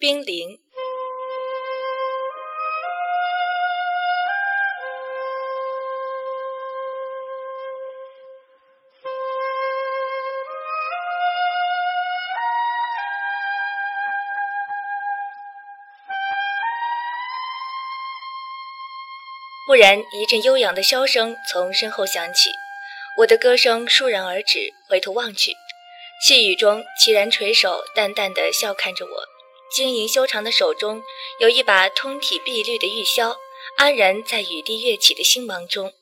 冰凌。忽然，一阵悠扬的箫声从身后响起，我的歌声倏然而止。回头望去，细雨中，齐然垂手，淡淡的笑看着我。晶莹修长的手中有一把通体碧绿的玉箫，安然在雨滴跃起的星芒中，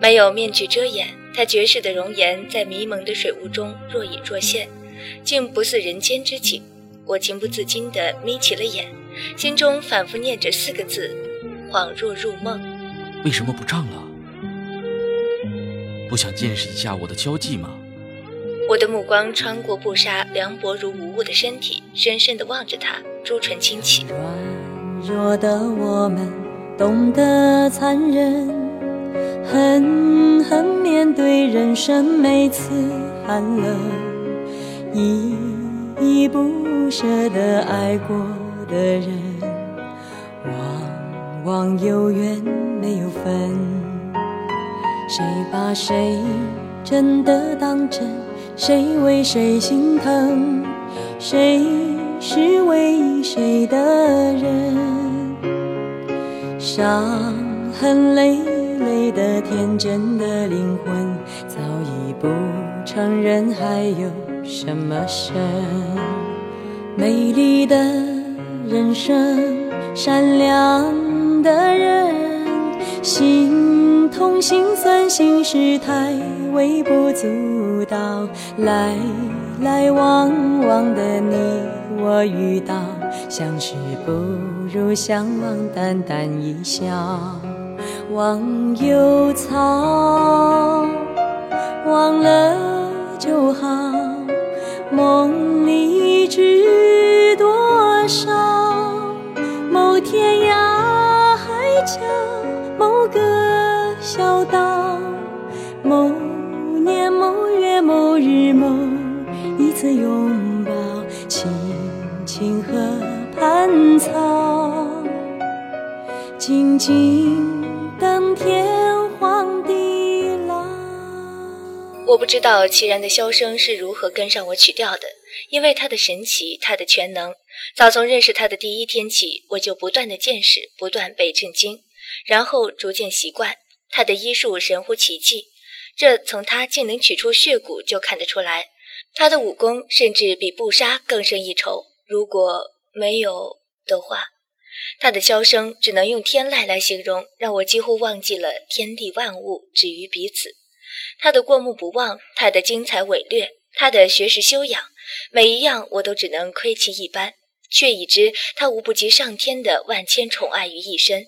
没有面具遮掩，他绝世的容颜在迷蒙的水雾中若隐若现，竟不似人间之景。我情不自禁地眯起了眼，心中反复念着四个字：恍若入梦。为什么不唱了？不想见识一下我的交际吗？我的目光穿过布纱凉薄如无物的身体，深深地望着他，朱唇轻启。软弱的我们懂得残忍，狠狠面对人生每次寒冷，依依不舍的爱过的人，往往有缘。没有分，谁把谁真的当真？谁为谁心疼？谁是为谁的人？伤痕累累的天真的灵魂，早已不承认还有什么神？美丽的人生，善良的人。心痛心酸心事太微不足道，来来往往的你我遇到，相识不如相忘，淡淡一笑，忘忧草，忘了就好，梦里知多少，某天涯海角。某个小岛，某某日某一次拥抱，青青河畔草，静静等天荒地老。我不知道齐然的箫声是如何跟上我曲调的，因为他的神奇，他的全能，早从认识他的第一天起，我就不断的见识，不断被震惊。然后逐渐习惯他的医术神乎其技，这从他竟能取出血骨就看得出来。他的武功甚至比布杀更胜一筹。如果没有的话，他的箫声只能用天籁来形容，让我几乎忘记了天地万物，止于彼此。他的过目不忘，他的精彩伟略，他的学识修养，每一样我都只能窥其一斑，却已知他无不及上天的万千宠爱于一身。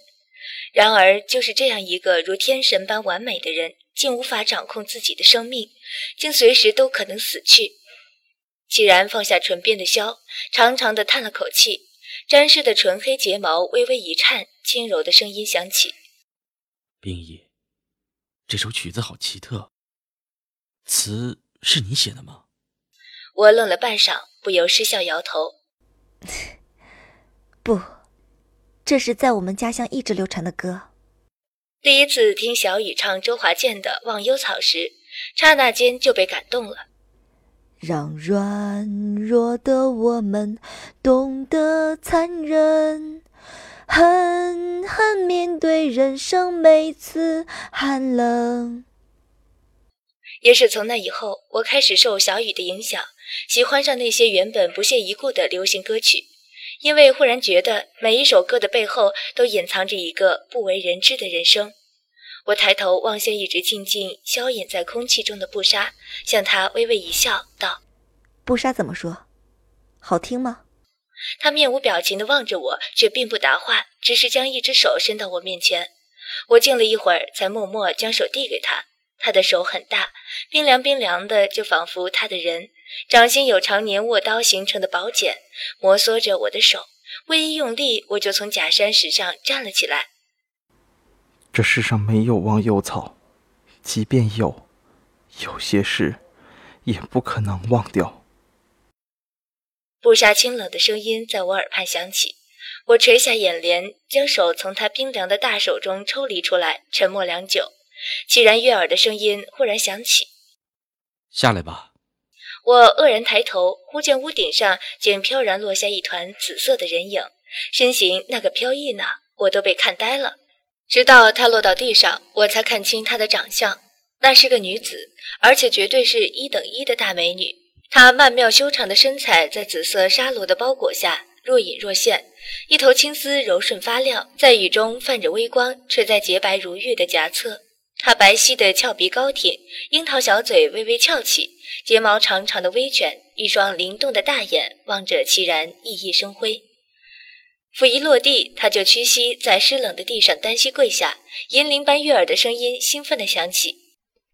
然而，就是这样一个如天神般完美的人，竟无法掌控自己的生命，竟随时都可能死去。既然放下唇边的箫，长长的叹了口气，沾湿的纯黑睫毛微微一颤，轻柔的声音响起：“冰逸，这首曲子好奇特，词是你写的吗？”我愣了半晌，不由失笑摇头：“不。”这是在我们家乡一直流传的歌。第一次听小雨唱周华健的《忘忧草》时，刹那间就被感动了。让软弱的我们懂得残忍，狠狠面对人生每次寒冷。也是从那以后，我开始受小雨的影响，喜欢上那些原本不屑一顾的流行歌曲。因为忽然觉得每一首歌的背后都隐藏着一个不为人知的人生，我抬头望向一直静静消隐在空气中的布莎，向她微微一笑，道：“布莎怎么说？好听吗？”他面无表情地望着我，却并不答话，只是将一只手伸到我面前。我静了一会儿，才默默将手递给他。他的手很大，冰凉冰凉的，就仿佛他的人。掌心有常年握刀形成的宝茧，摩挲着我的手，微一用力，我就从假山石上站了起来。这世上没有忘忧草，即便有，有些事也不可能忘掉。布莎清冷的声音在我耳畔响起。我垂下眼帘，将手从他冰凉的大手中抽离出来，沉默良久。凄然悦耳的声音忽然响起：“下来吧。”我愕然抬头，忽见屋顶上竟飘然落下一团紫色的人影，身形那个飘逸呢，我都被看呆了。直到他落到地上，我才看清他的长相，那是个女子，而且绝对是一等一的大美女。她曼妙修长的身材在紫色纱罗的包裹下若隐若现，一头青丝柔顺发亮，在雨中泛着微光，垂在洁白如玉的颊侧。她白皙的俏鼻高挺，樱桃小嘴微微翘起，睫毛长长的微卷，一双灵动的大眼望着齐然熠熠生辉。甫一落地，他就屈膝在湿冷的地上单膝跪下，银铃般悦耳的声音兴奋地响起：“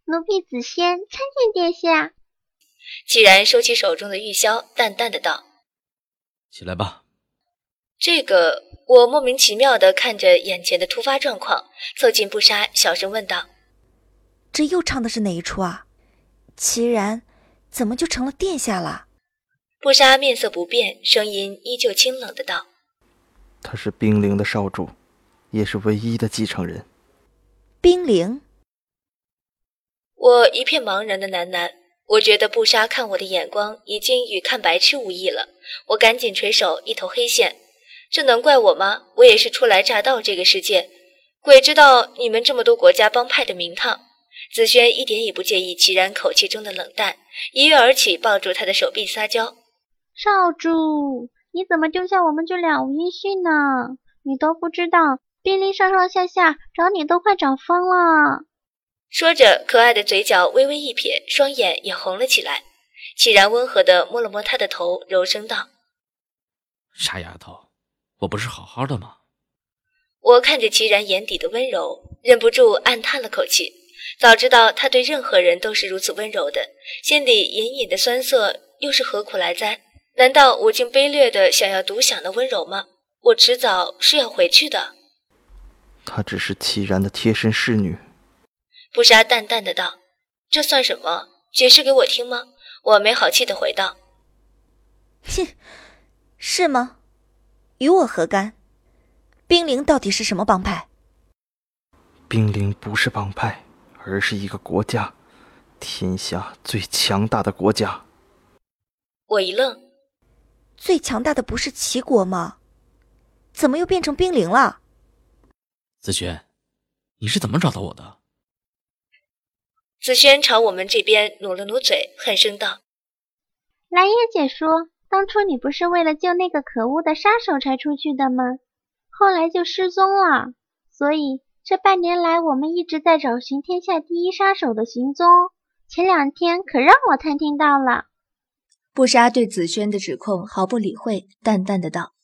奴婢子仙参见殿下。”既然收起手中的玉箫，淡淡的道：“起来吧。”这个我莫名其妙的看着眼前的突发状况，凑近布莎，小声问道：“这又唱的是哪一出啊？齐然怎么就成了殿下了？”布莎面色不变，声音依旧清冷的道：“他是冰灵的少主，也是唯一的继承人。”冰灵。我一片茫然的喃喃。我觉得布莎看我的眼光已经与看白痴无异了，我赶紧垂手，一头黑线。这能怪我吗？我也是初来乍到这个世界，鬼知道你们这么多国家帮派的名堂。紫萱一点也不介意齐然口气中的冷淡，一跃而起，抱住他的手臂撒娇：“少主，你怎么丢下我们就了无音讯呢？你都不知道，冰凌上上下下找你都快找疯了。”说着，可爱的嘴角微微一撇，双眼也红了起来。齐然温和地摸了摸她的头，柔声道：“傻丫头，我不是好好的吗？”我看着齐然眼底的温柔，忍不住暗叹了口气。早知道他对任何人都是如此温柔的，心里隐隐的酸涩又是何苦来哉？难道我竟卑劣的想要独享那温柔吗？我迟早是要回去的。她只是凄然的贴身侍女。布莎淡淡的道：“这算什么？解释给我听吗？”我没好气的回道：“哼，是吗？与我何干？冰灵到底是什么帮派？”冰灵不是帮派，而是一个国家，天下最强大的国家。我一愣：“最强大的不是齐国吗？怎么又变成冰凌了？”子轩，你是怎么找到我的？子轩朝我们这边努了努嘴，恨声道：“蓝叶姐说，当初你不是为了救那个可恶的杀手才出去的吗？后来就失踪了。所以这半年来，我们一直在找寻天下第一杀手的行踪。前两天可让我探听到了。”布杀对紫萱的指控毫不理会，淡淡的道：“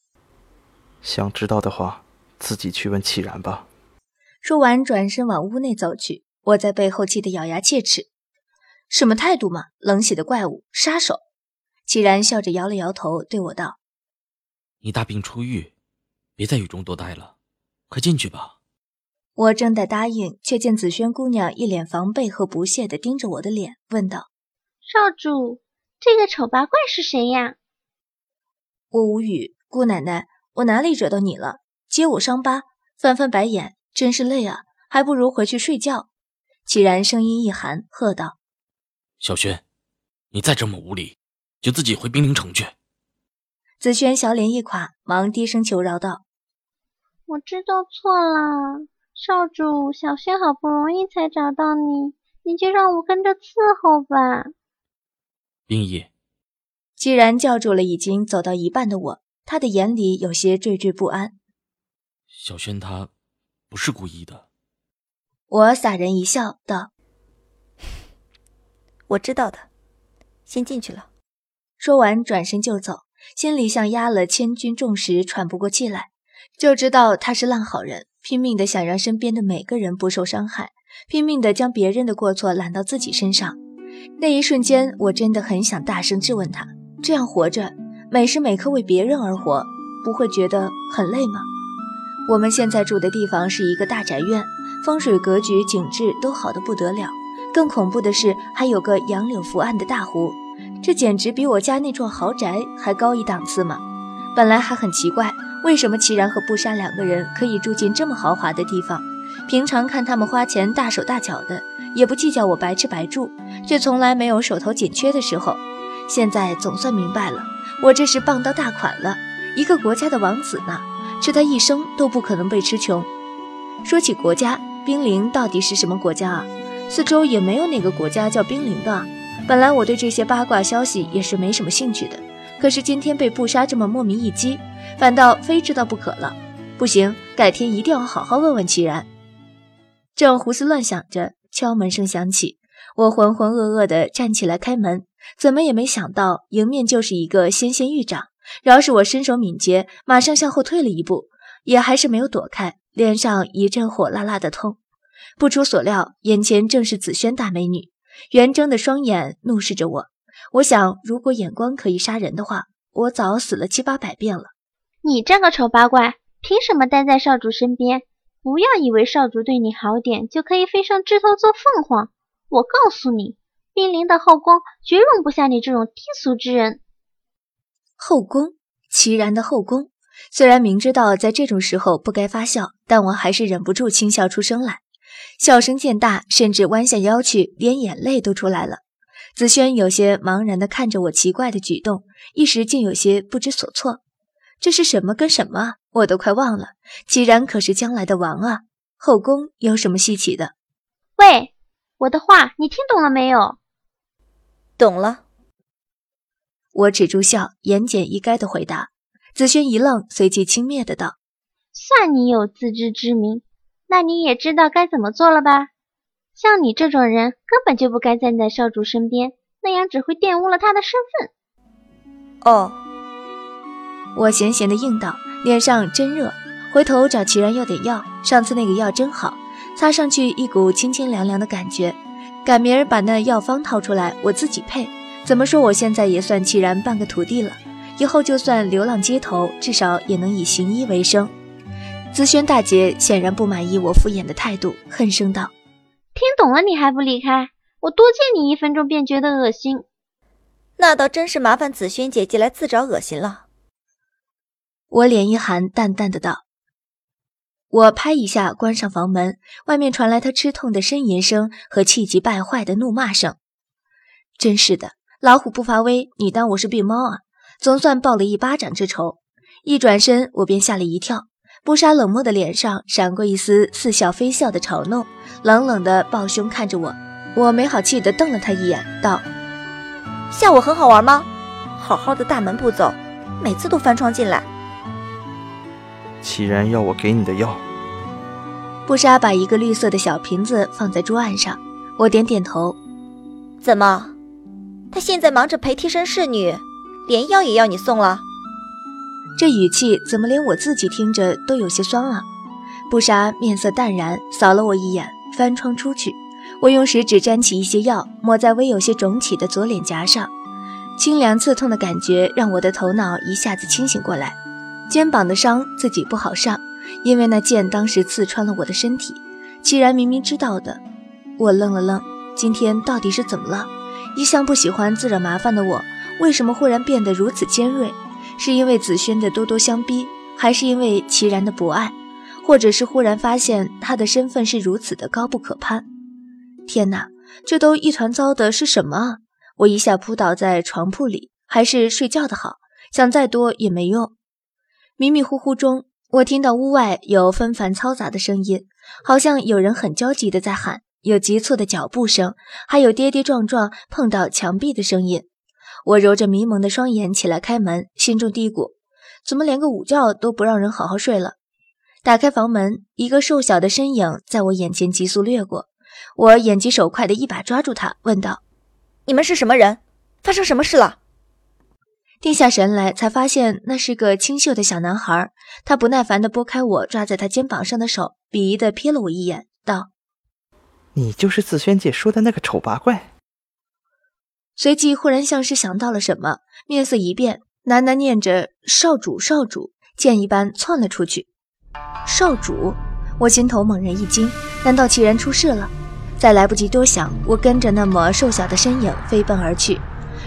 想知道的话，自己去问戚然吧。”说完，转身往屋内走去。我在背后气得咬牙切齿，什么态度嘛！冷血的怪物，杀手！齐然笑着摇了摇头，对我道：“你大病初愈，别在雨中多待了，快进去吧。”我正待答应，却见紫萱姑娘一脸防备和不屑地盯着我的脸，问道：“少主，这个丑八怪是谁呀？”我无语，姑奶奶，我哪里惹到你了？揭我伤疤，翻翻白眼，真是累啊！还不如回去睡觉。齐然声音一寒，喝道：“小轩，你再这么无礼，就自己回冰陵城去。”紫萱小脸一垮，忙低声求饶道：“我知道错了，少主，小轩好不容易才找到你，你就让我跟着伺候吧。”冰衣，既然叫住了已经走到一半的我，他的眼里有些惴惴不安。小轩他不是故意的。我洒然一笑，道：“我知道的，先进去了。”说完转身就走，心里像压了千钧重石，喘不过气来。就知道他是烂好人，拼命的想让身边的每个人不受伤害，拼命的将别人的过错揽到自己身上。那一瞬间，我真的很想大声质问他：这样活着，每时每刻为别人而活，不会觉得很累吗？我们现在住的地方是一个大宅院。风水格局、景致都好的不得了，更恐怖的是还有个杨柳伏岸的大湖，这简直比我家那幢豪宅还高一档次嘛！本来还很奇怪，为什么齐然和布莎两个人可以住进这么豪华的地方？平常看他们花钱大手大脚的，也不计较我白吃白住，却从来没有手头紧缺的时候。现在总算明白了，我这是傍到大款了，一个国家的王子呢，吃他一生都不可能被吃穷。说起国家，冰凌到底是什么国家啊？四周也没有哪个国家叫冰凌的。本来我对这些八卦消息也是没什么兴趣的，可是今天被布莎这么莫名一击，反倒非知道不可了。不行，改天一定要好好问问齐然。正胡思乱想着，敲门声响起，我浑浑噩噩地站起来开门，怎么也没想到迎面就是一个纤纤玉掌。饶是我身手敏捷，马上向后退了一步，也还是没有躲开，脸上一阵火辣辣的痛。不出所料，眼前正是紫萱大美女，圆睁的双眼怒视着我。我想，如果眼光可以杀人的话，我早死了七八百遍了。你这个丑八怪，凭什么待在少主身边？不要以为少主对你好点就可以飞上枝头做凤凰。我告诉你，冰凌的后宫绝容不下你这种低俗之人。后宫，齐然的后宫。虽然明知道在这种时候不该发笑，但我还是忍不住轻笑出声来。笑声渐大，甚至弯下腰去，连眼泪都出来了。紫萱有些茫然地看着我奇怪的举动，一时竟有些不知所措。这是什么跟什么？我都快忘了，齐然可是将来的王啊！后宫有什么稀奇的？喂，我的话你听懂了没有？懂了。我止住笑，言简意赅的回答。紫萱一愣，随即轻蔑的道：“算你有自知之明，那你也知道该怎么做了吧？像你这种人，根本就不该站在少主身边，那样只会玷污了他的身份。”哦，我闲闲的应道。脸上真热，回头找齐然要点药。上次那个药真好，擦上去一股清清凉凉的感觉。赶明儿把那药方掏出来，我自己配。怎么说，我现在也算齐然半个徒弟了。以后就算流浪街头，至少也能以行医为生。紫萱大姐显然不满意我敷衍的态度，恨声道：“听懂了你还不离开？我多见你一分钟便觉得恶心。那倒真是麻烦紫萱姐姐来自找恶心了。”我脸一寒，淡淡的道：“我拍一下关上房门，外面传来他吃痛的呻吟声和气急败坏的怒骂声。真是的，老虎不发威，你当我是病猫啊？总算报了一巴掌之仇。一转身，我便吓了一跳。布莎冷漠的脸上闪过一丝似笑非笑的嘲弄，冷冷的抱胸看着我。我没好气的瞪了他一眼，道：吓我很好玩吗？好好的大门不走，每次都翻窗进来。”齐然要我给你的药。布莎把一个绿色的小瓶子放在桌案上，我点点头。怎么，他现在忙着陪替身侍女，连药也要你送了？这语气怎么连我自己听着都有些酸啊？布莎面色淡然，扫了我一眼，翻窗出去。我用食指沾起一些药，抹在微有些肿起的左脸颊上，清凉刺痛的感觉让我的头脑一下子清醒过来。肩膀的伤自己不好上，因为那剑当时刺穿了我的身体。既然明明知道的，我愣了愣，今天到底是怎么了？一向不喜欢自惹麻烦的我，为什么忽然变得如此尖锐？是因为紫萱的咄咄相逼，还是因为齐然的博爱，或者是忽然发现他的身份是如此的高不可攀？天哪，这都一团糟的是什么啊？我一下扑倒在床铺里，还是睡觉的好，想再多也没用。迷迷糊糊中，我听到屋外有纷繁嘈杂的声音，好像有人很焦急的在喊，有急促的脚步声，还有跌跌撞撞碰到墙壁的声音。我揉着迷蒙的双眼起来开门，心中嘀咕：怎么连个午觉都不让人好好睡了？打开房门，一个瘦小的身影在我眼前急速掠过，我眼疾手快的一把抓住他，问道：“你们是什么人？发生什么事了？”定下神来，才发现那是个清秀的小男孩。他不耐烦地拨开我抓在他肩膀上的手，鄙夷地瞥了我一眼，道：“你就是紫萱姐说的那个丑八怪。”随即忽然像是想到了什么，面色一变，喃喃念着“少主，少主”，箭一般窜了出去。少主，我心头猛然一惊，难道齐然出事了？再来不及多想，我跟着那么瘦小的身影飞奔而去。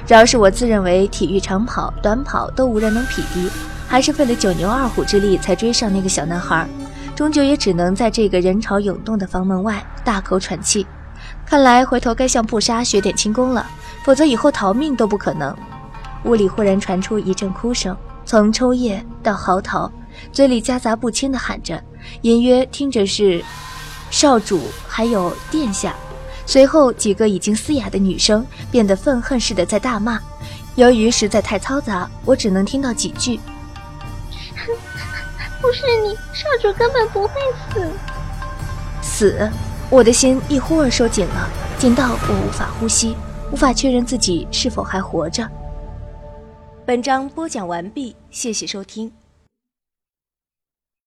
只要是我自认为体育长跑、短跑都无人能匹敌，还是费了九牛二虎之力才追上那个小男孩，终究也只能在这个人潮涌动的房门外大口喘气。看来回头该向布莎学点轻功了，否则以后逃命都不可能。屋里忽然传出一阵哭声，从抽噎到嚎啕，嘴里夹杂不清的喊着，隐约听着是少主还有殿下。随后，几个已经嘶哑的女生变得愤恨似的在大骂。由于实在太嘈杂，我只能听到几句：“ 不是你，少主根本不会死。”死！我的心一忽而收紧了，紧到我无法呼吸，无法确认自己是否还活着。本章播讲完毕，谢谢收听。